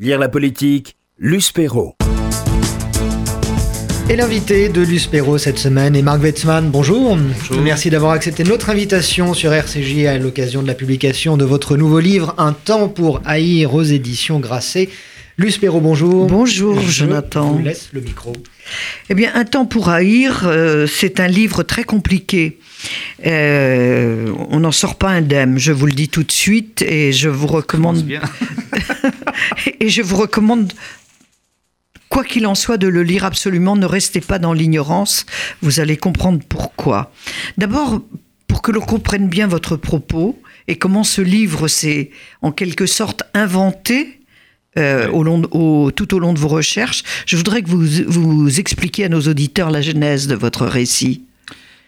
Lire la politique, Luce Perrault. Et l'invité de Luce Perrault cette semaine est Marc Wetzmann. Bonjour. Merci d'avoir accepté notre invitation sur RCJ à l'occasion de la publication de votre nouveau livre Un temps pour haïr aux éditions Grasset. Luce Perrault, bonjour. Bonjour, Jonathan. Je vous laisse le micro. Eh bien, Un temps pour haïr, euh, c'est un livre très compliqué. Euh, on n'en sort pas indemne, je vous le dis tout de suite, et je vous recommande. Bien. et je vous recommande quoi qu'il en soit, de le lire absolument. Ne restez pas dans l'ignorance. Vous allez comprendre pourquoi. D'abord, pour que l'on comprenne bien votre propos et comment ce livre s'est en quelque sorte inventé. euh, au long, au- tout au long de vos recherches, je voudrais que vous, vous expliquiez à nos auditeurs la genèse de votre récit.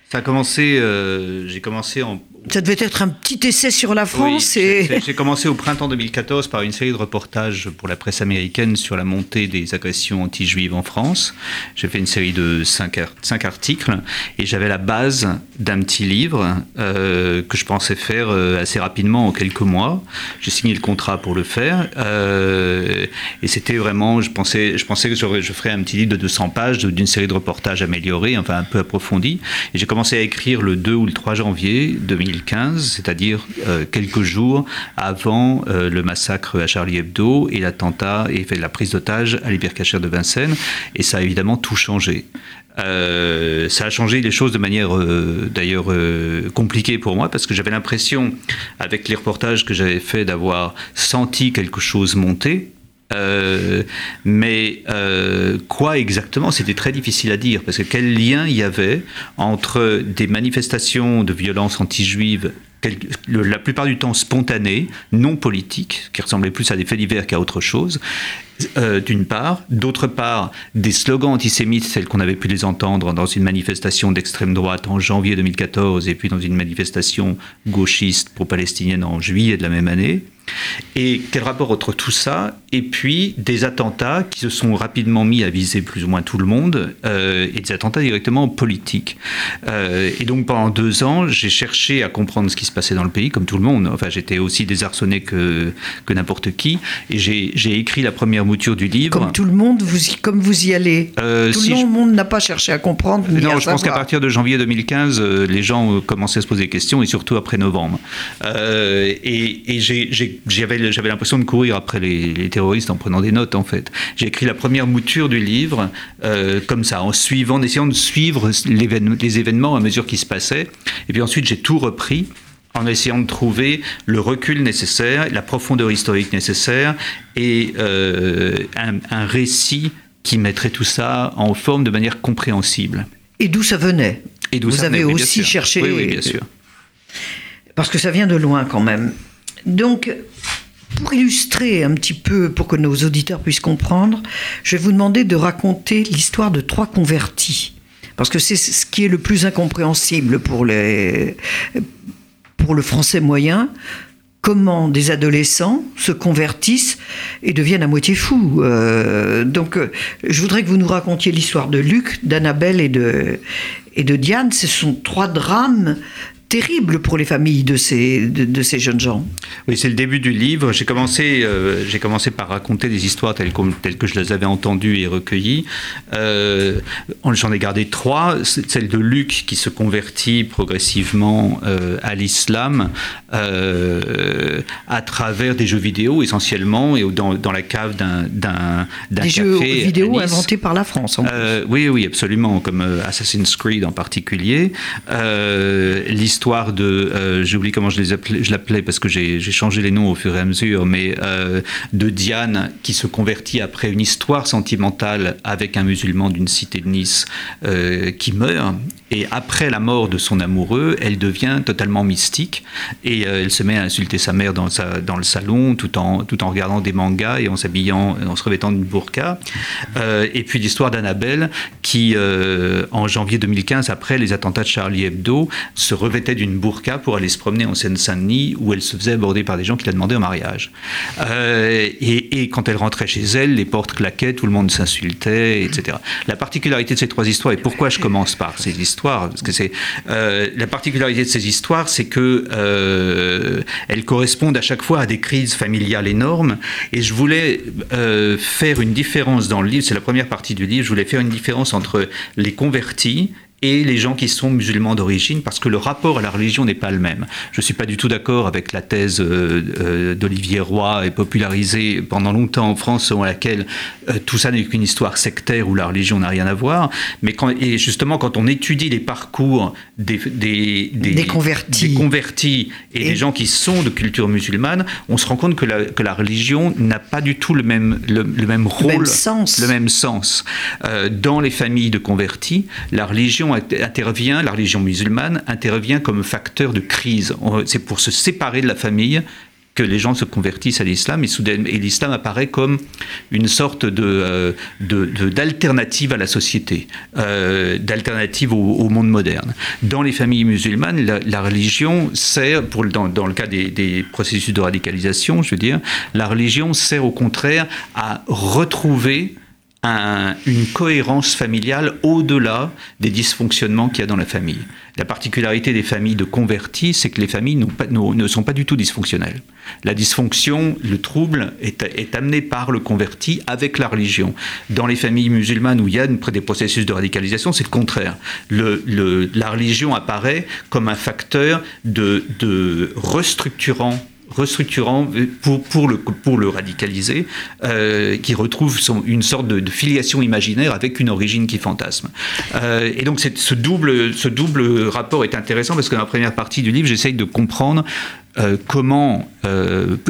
Ça a commencé, euh, j'ai commencé en. Ça devait être un petit essai sur la France Oui, et j'ai- commencé au printemps 2014 par une série de reportages pour la presse américaine sur la montée des agressions anti-juives en France. J'ai fait une série de cinq, ar- cinq articles et j'avais la base d'un petit livre euh, que je pensais faire euh, assez rapidement en quelques mois. J'ai signé le contrat pour le faire euh, et c'était vraiment, je pensais, je pensais que je ferais un petit livre de 200 pages d'une série de reportages améliorés, enfin un peu approfondis. Et j'ai commencé à écrire le 2 ou le 3 janvier 2015, c'est-à-dire euh, quelques jours avant euh, le massacre à Charlie Hebdo et l'attentat et fait la prise d'otage à l'hypercachère de Vincennes. Et ça a évidemment tout changé. Euh, ça a changé les choses de manière d'ailleurs compliquée pour moi parce que j'avais l'impression, avec les reportages que j'avais fait, d'avoir senti quelque chose monter. Euh, mais euh, quoi exactement C'était très difficile à dire parce que quel lien il y avait entre des manifestations de violence anti-juive la plupart du temps spontanées, non politiques, qui ressemblaient plus à des faits divers qu'à autre chose, euh, d'une part. D'autre part, des slogans antisémites tels qu'on avait pu les entendre dans une manifestation d'extrême droite en janvier 2014 et puis dans une manifestation gauchiste pro-palestinienne en juillet de la même année. Et quel rapport entre tout ça et puis des attentats qui se sont rapidement mis à viser plus ou moins tout le monde euh, et des attentats directement politiques. Euh, et donc pendant deux ans, j'ai cherché à comprendre ce qui se passait dans le pays, comme tout le monde. Enfin, j'étais aussi désarçonné que, que n'importe qui. Et j'ai écrit la première mouture du livre. comme tout le monde, vous y, comme vous y allez. Euh, tout si le je- monde n'a pas cherché à comprendre. ni non, à je pense qu'à partir de janvier 2015, euh, les gens commençaient à se poser des questions, et surtout après novembre. Euh, et j'avais l'impression de courir après les, les terroristes en prenant des notes, en fait. J'ai écrit la première mouture du livre, euh, comme ça, en suivant, en essayant de suivre les événements à mesure qu'ils se passaient. Et puis ensuite, j'ai tout repris en essayant de trouver le recul nécessaire, la profondeur historique nécessaire et euh, un, un récit qui mettrait tout ça en forme de manière compréhensible. Et d'où ça venait? Et Vous ça avez venait, aussi cherché. Oui, oui, bien sûr. Parce que ça vient de loin quand même. Donc, pour illustrer un petit peu, pour que nos auditeurs puissent comprendre, je vais vous demander de raconter l'histoire de trois convertis. Parce que c'est ce qui est le plus incompréhensible pour, les, pour le français moyen. Comment des adolescents se convertissent et deviennent à moitié fous. Euh, donc, euh, je voudrais que vous nous racontiez l'histoire de Luc, d'Annabelle et de, et de Diane. Ce sont trois drames terribles pour les familles de ces, de, de ces jeunes gens. Oui, c'est le début du livre. J'ai commencé, euh, j'ai commencé par raconter des histoires telles, qu'on- telles que je les avais entendues et recueillies. Euh, J'en ai gardé trois. Celle de Luc qui se convertit progressivement euh, à l'islam à travers des jeux vidéo essentiellement et dans, dans la cave d'un d'un Des café jeux vidéo Nice. inventés par la France. en plus. Oui, oui, absolument, comme Assassin's Creed en particulier. Euh, L'histoire de, euh, j'ai oublié comment je les appelais, je l'appelais parce que j'ai changé les noms au fur et à mesure, mais euh, de Diane qui se convertit après une histoire sentimentale avec un musulman d'une cité de Nice euh, qui meurt. Et après la mort de son amoureux, elle devient totalement mystique et euh, elle se met à insulter sa mère dans, sa, dans le salon tout en, tout en regardant des mangas et en s'habillant, en se revêtant d'une burqa. Et puis l'histoire d'Annabelle qui, en janvier 2015, 1975, après les attentats de Charlie Hebdo, se d'une burqa pour aller se promener en Seine-Saint-Denis, où elle se faisait aborder par des gens qui la demandaient en mariage. Euh, et, et, quand elle rentrait chez elle, les portes claquaient, tout le monde s'insultait, etc. La particularité de ces trois histoires, et pourquoi je commence par ces histoires, parce que c'est euh, la particularité de ces histoires, c'est que euh, elles correspondent à chaque fois à des crises familiales énormes. Et je voulais faire une différence dans le livre. C'est la première partie du livre. Je voulais faire une différence entre les convertis et les gens qui sont musulmans d'origine, parce que le rapport à la religion n'est pas le même. Je ne suis pas du tout d'accord avec la thèse euh, euh, d'Olivier Roy et popularisée pendant longtemps en France, selon laquelle euh, tout ça n'est qu'une histoire sectaire où la religion n'a rien à voir. Mais quand, et justement, quand on étudie les parcours des, des, des, convertis. des convertis et, des gens qui sont de culture musulmane, on se rend compte que la, que la religion n'a pas du tout le même, le, même rôle, le même sens. Le même sens. dans les familles de convertis, la religion intervient, la religion musulmane intervient comme facteur de crise. C'est pour se séparer de la famille que les gens se convertissent à l'islam et, et l'islam apparaît comme une sorte de, euh, d'alternative à la société, euh, d'alternative au, monde moderne. Dans les familles musulmanes, la, religion sert, pour, dans, dans le cas des, des, processus de radicalisation, je veux dire, la religion sert au contraire à retrouver une cohérence familiale au-delà des dysfonctionnements qu'il y a dans la famille. La particularité des familles de convertis, c'est que les familles ne sont pas du tout dysfonctionnelles. La dysfonction, le trouble, est, amené par le converti avec la religion. Dans les familles musulmanes où il y a des processus de radicalisation, c'est le contraire. la religion apparaît comme un facteur de, de restructurant restructurant pour, pour, le, pour le radicaliser, euh, qui retrouve une sorte de, filiation imaginaire avec une origine qui fantasme. Euh, et donc ce double, ce double rapport est intéressant parce que dans la première partie du livre, j'essaye de comprendre euh, comment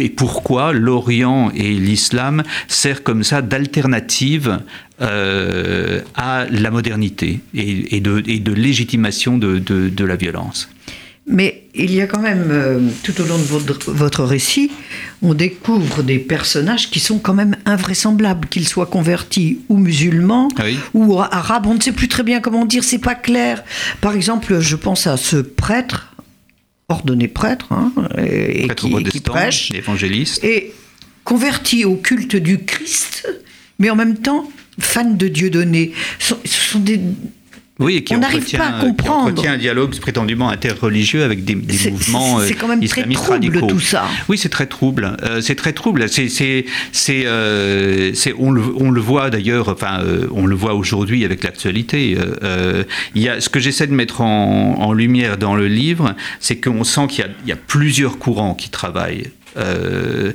et pourquoi l'Orient et l'islam servent comme ça d'alternative à la modernité et, de, et de, légitimation de, de la violence. Mais il y a quand même, euh, tout au long de votre, votre, récit, on découvre des personnages qui sont quand même invraisemblables, qu'ils soient convertis ou musulmans ah ou arabes. On ne sait plus très bien comment dire, c'est pas clair. Par exemple, je pense à ce prêtre, ordonné prêtre, hein, et, qui, qui, prêche, évangéliste, et converti au culte du Christ, mais en même temps fan de Dieu donné. Ce sont des, oui, et qui, entretient, un dialogue prétendument interreligieux avec des, mouvements C'est quand même très trouble tout ça. Oui, c'est très trouble. Euh, c'est très trouble. C'est, c'est, euh, on, le, on le voit d'ailleurs. Enfin, euh, on le voit aujourd'hui avec l'actualité. il y a ce que j'essaie de mettre en, en, lumière dans le livre, c'est qu'on sent qu'il y, y a, plusieurs courants qui travaillent euh,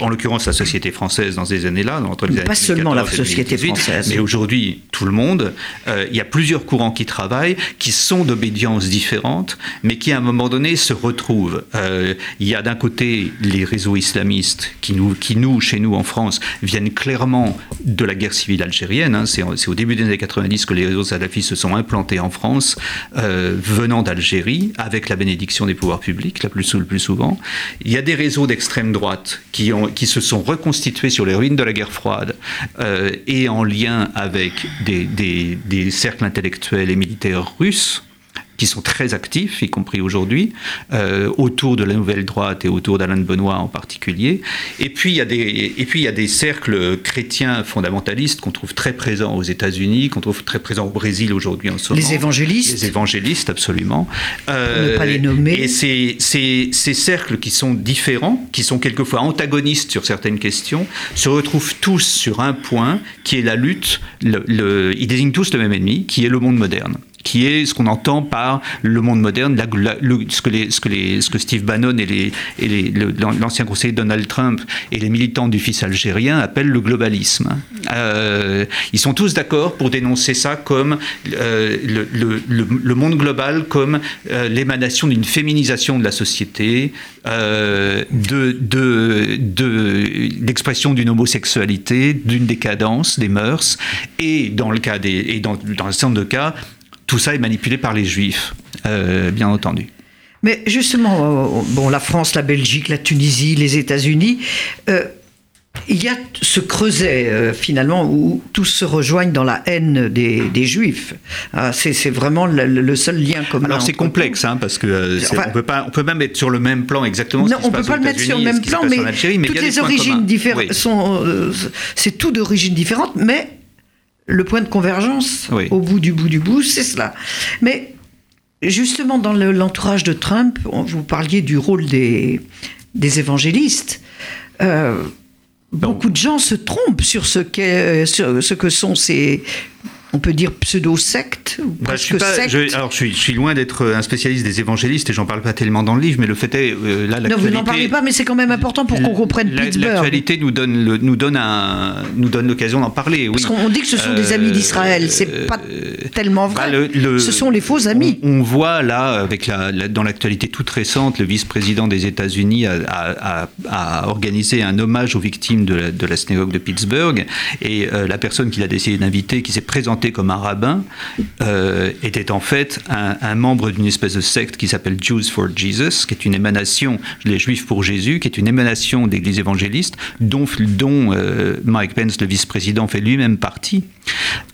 en l'occurrence la société française dans ces années-là, entre les Pas seulement la société française. Mais aujourd'hui, tout le monde, euh, il y a plusieurs courants qui travaillent, qui sont d'obédience différentes, mais qui à un moment donné se retrouvent. Euh, il y a d'un côté les réseaux islamistes qui nous, qui nous, chez nous en France, viennent clairement de la guerre civile algérienne. Hein. C'est au début des années 90 que les réseaux salafistes se sont implantés en France, venant d'Algérie, avec la bénédiction des pouvoirs publics, la plus, le plus souvent. Il y a des réseaux extrême droite qui, ont, qui se sont reconstitués sur les ruines de la guerre froide euh, et en lien avec des, des cercles intellectuels et militaires russes qui sont très actifs, y compris aujourd'hui, euh, autour de la nouvelle droite et autour d'Alain de Benoît en particulier. Et puis il y a des, et puis il y a des cercles chrétiens fondamentalistes qu'on trouve très présents aux États-Unis, qu'on trouve très présents au Brésil aujourd'hui en ce moment. Les évangélistes. Les évangélistes, absolument. Euh, ne pas les nommer. Et ces, ces, ces cercles qui sont différents, qui sont quelquefois antagonistes sur certaines questions, se retrouvent tous sur un point qui est la lutte. Le, ils désignent tous le même ennemi, qui est le monde moderne qui est ce qu'on entend par le monde moderne, ce, que Steve Bannon et, l'ancien conseiller Donald Trump et les militants du fils algérien appellent le globalisme. Euh, ils sont tous d'accord pour dénoncer ça comme euh, le, monde global, comme euh, l'émanation d'une féminisation de la société, de, l'expression d'une homosexualité, d'une décadence des mœurs, et dans le cas et dans, dans un certain nombre de cas, tout ça est manipulé par les juifs, euh, bien entendu. Mais justement, euh, bon, la France, la Belgique, la Tunisie, les États-Unis, euh, il y a ce creuset euh, finalement où tous se rejoignent dans la haine des, juifs. Ah, c'est vraiment le, seul lien commun. Alors c'est complexe hein, parce que euh, on peut pas, on peut même être sur le même plan exactement. Non, on peut pas le mettre sur le même plan, mais, toutes les origines différentes sont, euh, c'est tout d'origine différente, mais le point de convergence au bout du bout du bout, c'est cela. Mais justement dans l'entourage de Trump, vous parliez du rôle des, des évangélistes. Beaucoup de gens se trompent sur ce, sur ce que sont ces, on peut dire pseudo-secte bah, je suis Alors, je suis, je suis loin d'être un spécialiste des évangélistes et j'en parle pas tellement dans le livre, mais le fait est, euh, là, Non, vous n'en parlez pas, mais c'est quand même important pour qu'on comprenne Pittsburgh. L'actualité nous donne, le, nous donne, un, nous donne l'occasion d'en parler. Oui. Parce qu'on dit que ce sont des amis d'Israël, c'est euh, pas tellement vrai. Bah, ce sont les faux amis. On, voit là, avec la, dans l'actualité toute récente, le vice-président des États-Unis a, a, organisé un hommage aux victimes de la, de la synagogue de Pittsburgh et euh, la personne qu'il a décidé d'inviter, qui s'est présentée comme un rabbin, euh, était en fait un, membre d'une espèce de secte qui s'appelle Jews for Jesus, qui est une émanation, les Juifs pour Jésus, qui est une émanation d'église évangéliste, dont, dont euh, Mike Pence, le vice-président, fait lui-même partie.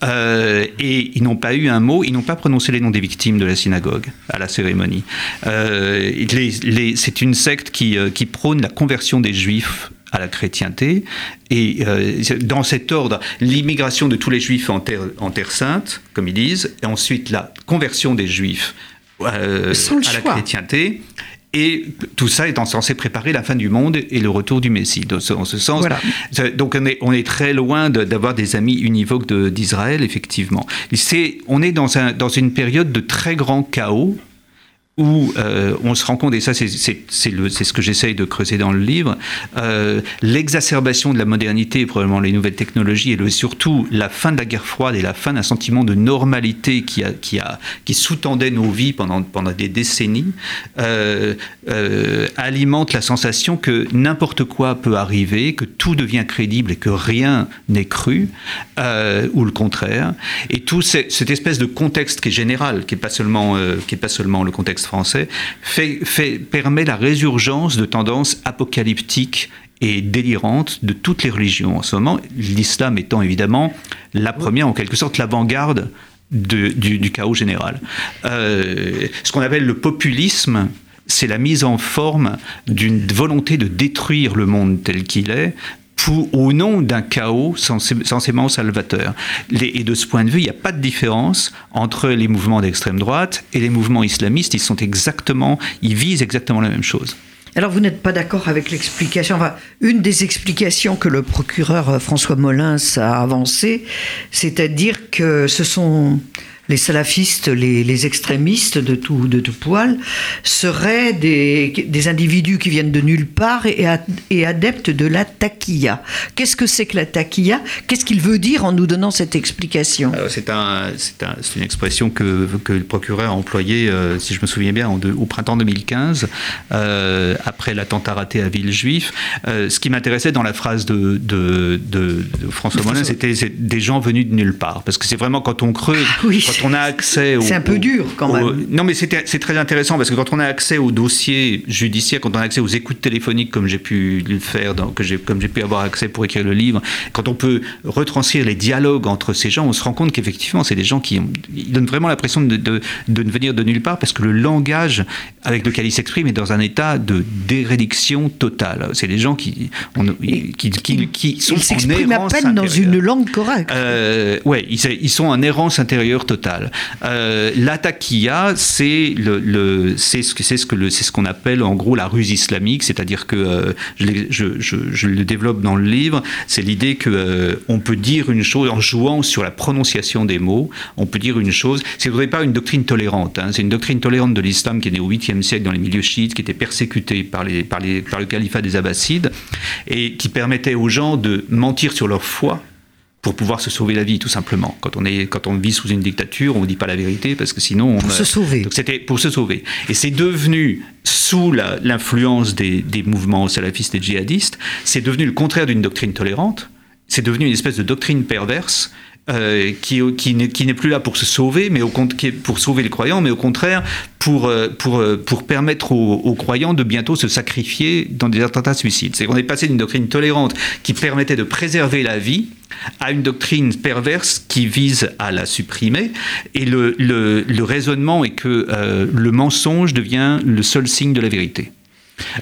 Euh, et ils n'ont pas eu un mot, ils n'ont pas prononcé les noms des victimes de la synagogue à la cérémonie. c'est une secte qui, qui prône la conversion des Juifs à la chrétienté. Et euh, dans cet ordre, l'immigration de tous les juifs en terre, en terre sainte, comme ils disent, et ensuite la conversion des juifs euh, à la chrétienté. Et tout ça étant censé préparer la fin du monde et le retour du Messie. Dans ce, sens, donc on est, on est, très loin d'avoir des amis univoques d'Israël, effectivement. on est dans, un, dans une période de très grand chaos où euh, on se rend compte, et ça c'est ce que j'essaye de creuser dans le livre, euh, l'exacerbation de la modernité, probablement les nouvelles technologies, et le, surtout la fin de la guerre froide et la fin d'un sentiment de normalité qui, a, qui, a, qui sous-tendait nos vies pendant, pendant des décennies, euh, alimente la sensation que n'importe quoi peut arriver, que tout devient crédible et que rien n'est cru, ou le contraire. Et tout cette espèce de contexte qui est général, qui n'est pas, seulement qui est pas seulement le contexte français, fait, fait, permet la résurgence de tendances apocalyptiques et délirantes de toutes les religions en ce moment, l'islam étant évidemment la première, en quelque sorte, l'avant-garde du, chaos général. Euh, ce qu'on appelle le populisme, c'est la mise en forme d'une volonté de détruire le monde tel qu'il est au nom d'un chaos censément salvateur. et de ce point de vue, il n'y a pas de différence entre les mouvements d'extrême droite et les mouvements islamistes. Ils sont exactement, ils visent exactement la même chose. Alors vous n'êtes pas d'accord avec l'explication, enfin, une des explications que le procureur euh, François Molins a avancées, c'est-à-dire que ce sont les salafistes, les, extrémistes de tout, de tout poil, seraient des, des, individus qui viennent de nulle part et, et adeptes de la taquilla. Qu'est-ce que c'est que la taquilla? Qu'est-ce qu'il veut dire en nous donnant cette explication? C'est un, un, une expression que, que, le procureur a employée, euh, si je me souviens bien, au printemps 2015, euh, après l'attentat raté à Villejuif. Euh, ce qui m'intéressait dans la phrase de, de, de, François Molin, c'était des gens venus de nulle part. Parce que c'est vraiment quand on creuse, oui on a accès. C'est un peu dur quand même. non, mais c'est très intéressant parce que quand on a accès aux dossiers judiciaires, quand on a accès aux écoutes téléphoniques comme j'ai pu le faire, que comme j'ai pu avoir accès pour écrire le livre, quand on peut retranscrire les dialogues entre ces gens, on se rend compte qu'effectivement, c'est des gens qui ils donnent vraiment l'impression de, de, de, ne venir de nulle part parce que le langage avec lequel ils s'expriment est dans un état de dérédiction totale. C'est des gens qui, qui, qui, qui, sont ils s'expriment à peine dans une langue correcte. Euh, ouais, ils, ils sont en errance intérieure totale. Euh, c'est le, le c'est ce qu'on appelle en gros la ruse islamique, c'est-à-dire que euh, je, le développe dans le livre, c'est l'idée que euh, on peut dire une chose en jouant sur la prononciation des mots, on peut dire une chose. C'est pas une doctrine tolérante, hein, c'est une doctrine tolérante de l'islam qui est née au 8e siècle dans les milieux chiites, qui était persécutée par par le califat des Abbassides et qui permettait aux gens de mentir sur leur foi pour pouvoir se sauver la vie, tout simplement. Quand on, est, quand on vit sous une dictature, on ne dit pas la vérité parce que sinon. On, pour se sauver. Donc c'était pour se sauver. Et c'est devenu, sous l'influence des, des, mouvements salafistes et djihadistes, c'est devenu le contraire d'une doctrine tolérante. C'est devenu une espèce de doctrine perverse euh, qui, n'est plus là pour se sauver, mais au, pour sauver les croyants, mais au contraire pour, euh, euh, permettre aux, croyants de bientôt se sacrifier dans des attentats suicides. C'est qu'on est passé d'une doctrine tolérante qui permettait de préserver la vie à une doctrine perverse qui vise à la supprimer. Et le raisonnement est que le mensonge devient le seul signe de la vérité,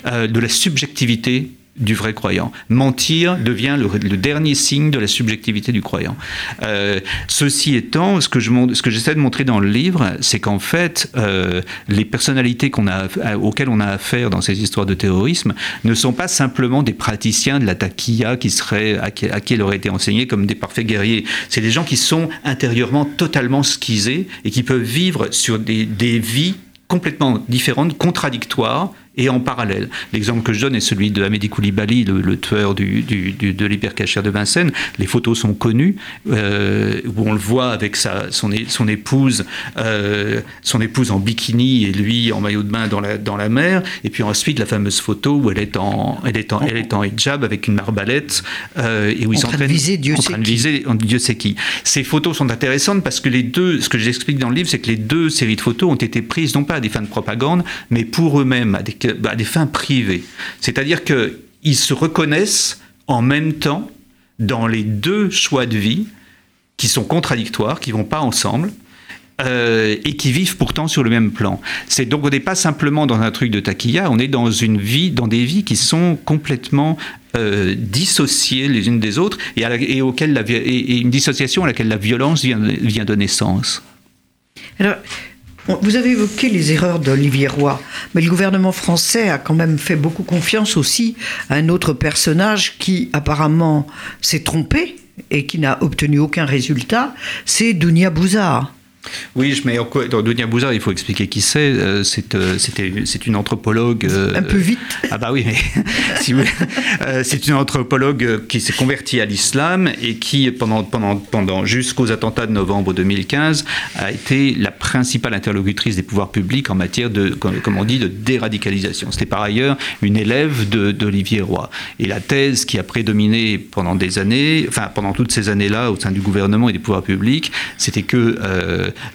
de la subjectivité du vrai croyant. Mentir devient le, dernier signe de la subjectivité du croyant. Euh, ceci étant, ce que, j'essaie de montrer dans le livre, c'est qu'en fait, euh, les personnalités a, auxquelles on a affaire dans ces histoires de terrorisme ne sont pas simplement des praticiens de la taquilla qui seraient, à qui, elle aurait été enseignée comme des parfaits guerriers. C'est des gens qui sont intérieurement totalement skisés et qui peuvent vivre sur des vies complètement différentes, contradictoires, et en parallèle. L'exemple que je donne est celui de Amédi Koulibaly, le, tueur du, de l'hypercachère de Vincennes. Les photos sont connues, euh, où on le voit avec sa, son, son, épouse, euh, son épouse en bikini et lui en maillot de bain dans la, dans la mer. Et puis ensuite, la fameuse photo où elle est en, elle est en, elle est en hijab avec une marbalette euh, et où ils s'entraînent. Dieu en train de viser Dieu sait qui. Ces photos sont intéressantes parce que les deux, ce que j'explique dans le livre, c'est que les deux séries de photos ont été prises non pas à des fins de propagande, mais pour eux-mêmes, à des bah, des fins privées. C'est-à-dire qu'ils se reconnaissent en même temps dans les deux choix de vie qui sont contradictoires, qui vont pas ensemble. Euh, et qui vivent pourtant sur le même plan. C'est donc on n'est pas simplement dans un truc de taquilla, on est dans une vie, dans des vies qui sont complètement euh, dissociées les unes des autres et, à une dissociation à laquelle la violence vient, vient de naissance. Alors, vous avez évoqué les erreurs d'Olivier Roy, mais le gouvernement français a quand même fait beaucoup confiance aussi à un autre personnage qui apparemment s'est trompé et qui n'a obtenu aucun résultat, c'est Dounia Bouzard. Oui, je mets dans Dunia Bouzard, il faut expliquer qui c'est. Euh, euh, c'est une anthropologue. Euh, un peu vite. Ah bah oui, mais si c'est une anthropologue qui s'est convertie à l'islam et qui, pendant, pendant, pendant jusqu'aux attentats de novembre 2015, a été la principale interlocutrice des pouvoirs publics en matière de, comme, on dit, de déradicalisation. C'était par ailleurs une élève d'Olivier Roy. Et la thèse qui a prédominé pendant des années, enfin pendant toutes ces années-là au sein du gouvernement et des pouvoirs publics, c'était que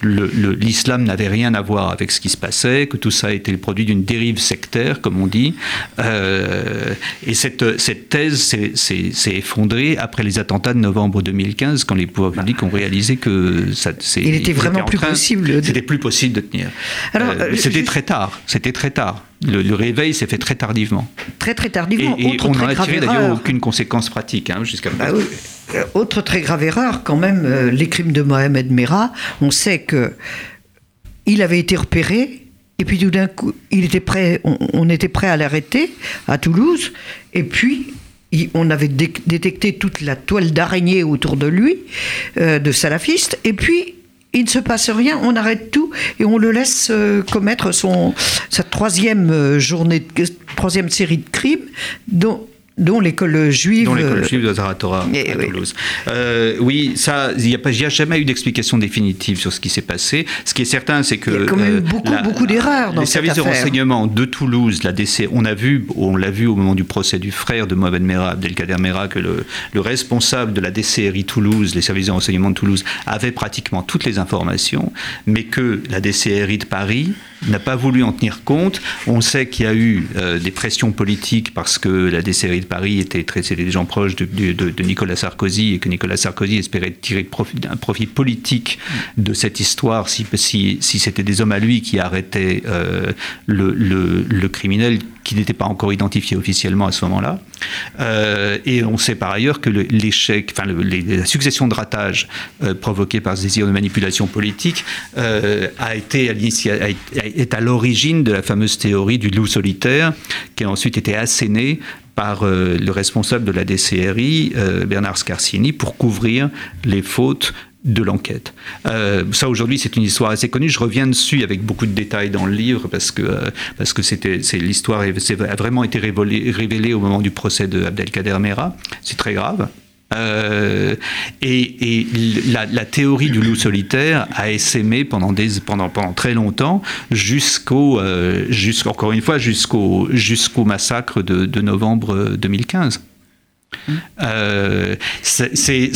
l'islam n'avait rien à voir avec ce qui se passait, que tout ça était le produit d'une dérive sectaire, comme on dit. Euh, et cette, cette thèse s'est effondrée après les attentats de novembre 2015, quand les pouvoirs publics ont réalisé que ça. Il était vraiment plus possible. C'était plus possible de tenir. Alors, euh, c'était très tard. C'était très tard. Le, réveil s'est fait très tardivement. Très très tardivement. Et, on n'en a tiré d'ailleurs aucune conséquence pratique hein, jusqu'à bah oui. Euh, autre très grave erreur, quand même, euh, les crimes de Mohamed Merah. On sait que il avait été repéré. Et puis tout d'un coup, il était prêt, on, était prêt à l'arrêter à Toulouse. Et puis, on avait détecté toute la toile d'araignée autour de lui, euh, de salafiste. Et puis, il ne se passe rien, on arrête tout et on le laisse commettre son, sa troisième journée, troisième série de crimes, dont dont l'école juive. Dont l'école juive de Zaratora eh à Toulouse. Euh, oui, ça, il n'y a, jamais eu d'explication définitive sur ce qui s'est passé. Ce qui est certain, c'est que. Il y a quand même euh, beaucoup, beaucoup d'erreurs dans Les services de renseignement de Toulouse, la DC, on a vu, on l'a vu au moment du procès du frère de Mohamed Merah, Abdelkader Merah, que le, le, responsable de la DCRI Toulouse, les services de renseignement de Toulouse, avait pratiquement toutes les informations, mais que la DCRI de Paris n'a pas voulu en tenir compte. On sait qu'il y a eu euh, des pressions politiques parce que la DCRI de Paris était très, c'était des gens proches de, Nicolas Sarkozy et que Nicolas Sarkozy espérait tirer un profit politique de cette histoire si, si, si c'était des hommes à lui qui arrêtaient euh, le, le, criminel qui n'était pas encore identifié officiellement à ce moment-là. Euh, et on sait par ailleurs que l'échec, enfin la succession de ratages euh, provoqués par ce désir de manipulation politique euh, a été est à l'origine de la fameuse théorie du loup solitaire qui a ensuite été assénée par le responsable de la DCRI, Bernard Scarsini, pour couvrir les fautes de l'enquête. Euh, ça aujourd'hui c'est une histoire assez connue. Je reviens dessus avec beaucoup de détails dans le livre parce que euh, que c'est l'histoire a vraiment été révélée, au moment du procès de Abdelkader Mera. C'est très grave. Euh, et, et la, théorie du loup solitaire a essaimé pendant, des, pendant, pendant très longtemps, jusqu'au, jusqu'encore une fois, jusqu'au, massacre de novembre 2015. Euh, c'est, c'est,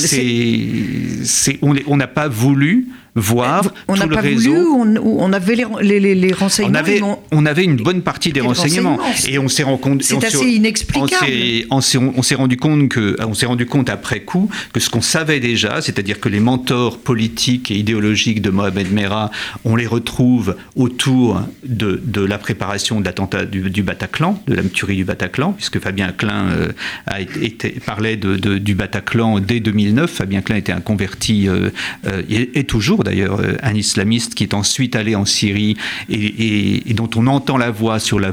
c'est, on n'a pas voulu voir on tout le pas réseau. Voulu, on, on, avait les, les, les renseignements. On avait, on avait, une bonne partie des renseignements, renseignements. et on s'est rendu compte. C'est assez inexplicable. On s'est, rendu compte que, on s'est rendu compte après coup que ce qu'on savait déjà, c'est-à-dire que les mentors politiques et idéologiques de Mohamed Merah, on les retrouve autour de, de la préparation de l'attentat du, du, Bataclan, de la tuerie du Bataclan, puisque Fabien Klein euh, a été, parlait de, de, du Bataclan dès 2009. Fabien Klein était un converti euh, euh, et, et toujours d'ailleurs euh, un islamiste qui est ensuite allé en Syrie et, dont on entend la voix sur la,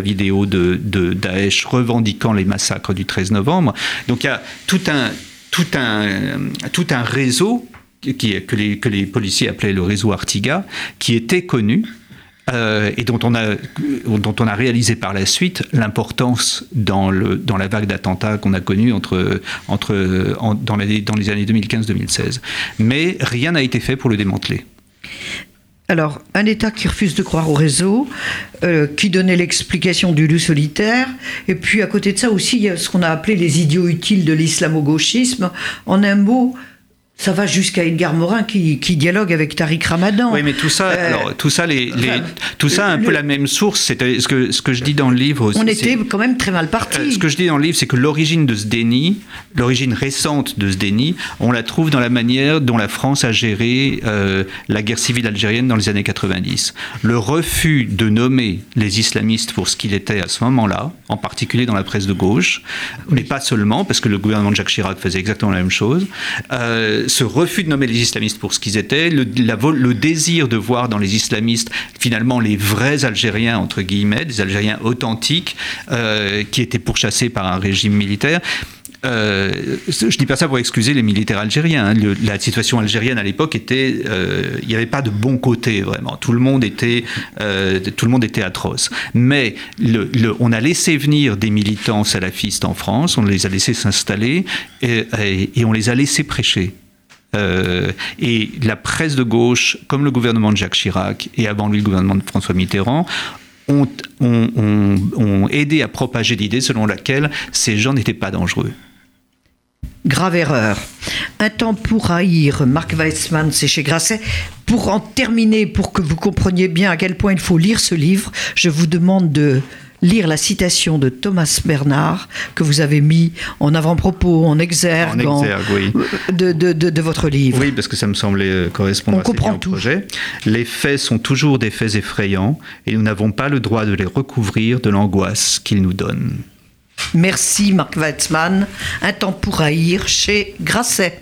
vidéo de, de Daesh revendiquant les massacres du 13 novembre. Donc il y a tout un, tout un, tout un réseau que, les, que les policiers appelaient le réseau Artiga, qui était connu, euh, et dont on, a, dont on a réalisé par la suite l'importance dans, dans la vague d'attentats qu'on a connue entre, entre, en, dans, les, dans les années 2015-2016. Mais rien n'a été fait pour le démanteler. Alors, un État qui refuse de croire au réseau, euh, qui donnait l'explication du loup solitaire, et puis à côté de ça aussi, il y a ce qu'on a appelé les idiots utiles de l'islamo-gauchisme. En un mot, ça va jusqu'à Edgar Morin qui, qui, dialogue avec Tariq Ramadan. Oui, mais tout ça, euh, alors, tout ça, les, les enfin, tout ça, un le, peu la même source. C'est ce que ce que je dis dans le livre. On était quand même très mal parti. Euh, ce que je dis dans le livre, c'est que l'origine de ce déni, l'origine récente de ce déni, on la trouve dans la manière dont la France a géré euh, la guerre civile algérienne dans les années 90. Le refus de nommer les islamistes pour ce qu'il était à ce moment-là, en particulier dans la presse de gauche, mais pas seulement, parce que le gouvernement de Jacques Chirac faisait exactement la même chose. Euh, ce refus de nommer les islamistes pour ce qu'ils étaient, le, la, le, désir de voir dans les islamistes finalement les vrais Algériens, entre guillemets, des Algériens authentiques, euh, qui étaient pourchassés par un régime militaire. Euh, je ne dis pas ça pour excuser les militaires algériens. Hein. La situation algérienne à l'époque était, euh, il n'y avait pas de bon côté vraiment. Tout le monde était, euh, tout le monde était atroce. Mais on a laissé venir des militants salafistes en France, on les a laissés s'installer et, on les a laissés prêcher. Euh, et la presse de gauche, comme le gouvernement de Jacques Chirac et avant lui le gouvernement de François Mitterrand, ont aidé à propager l'idée selon laquelle ces gens n'étaient pas dangereux. Grave erreur. Un temps pour haïr, Marc Weissmann, c'est chez Grasset. Pour en terminer, pour que vous compreniez bien à quel point il faut lire ce livre, je vous demande de lire la citation de Thomas Bernard que vous avez mis en avant-propos, en exergue, en exergue oui. de, de, de, de, votre livre. Oui, parce que ça me semblait correspondre On assez comprend bien au tout. projet. Les faits sont toujours des faits effrayants et nous n'avons pas le droit de les recouvrir de l'angoisse qu'ils nous donnent. Merci Marc Weizmann. Un temps pour haïr chez Grasset.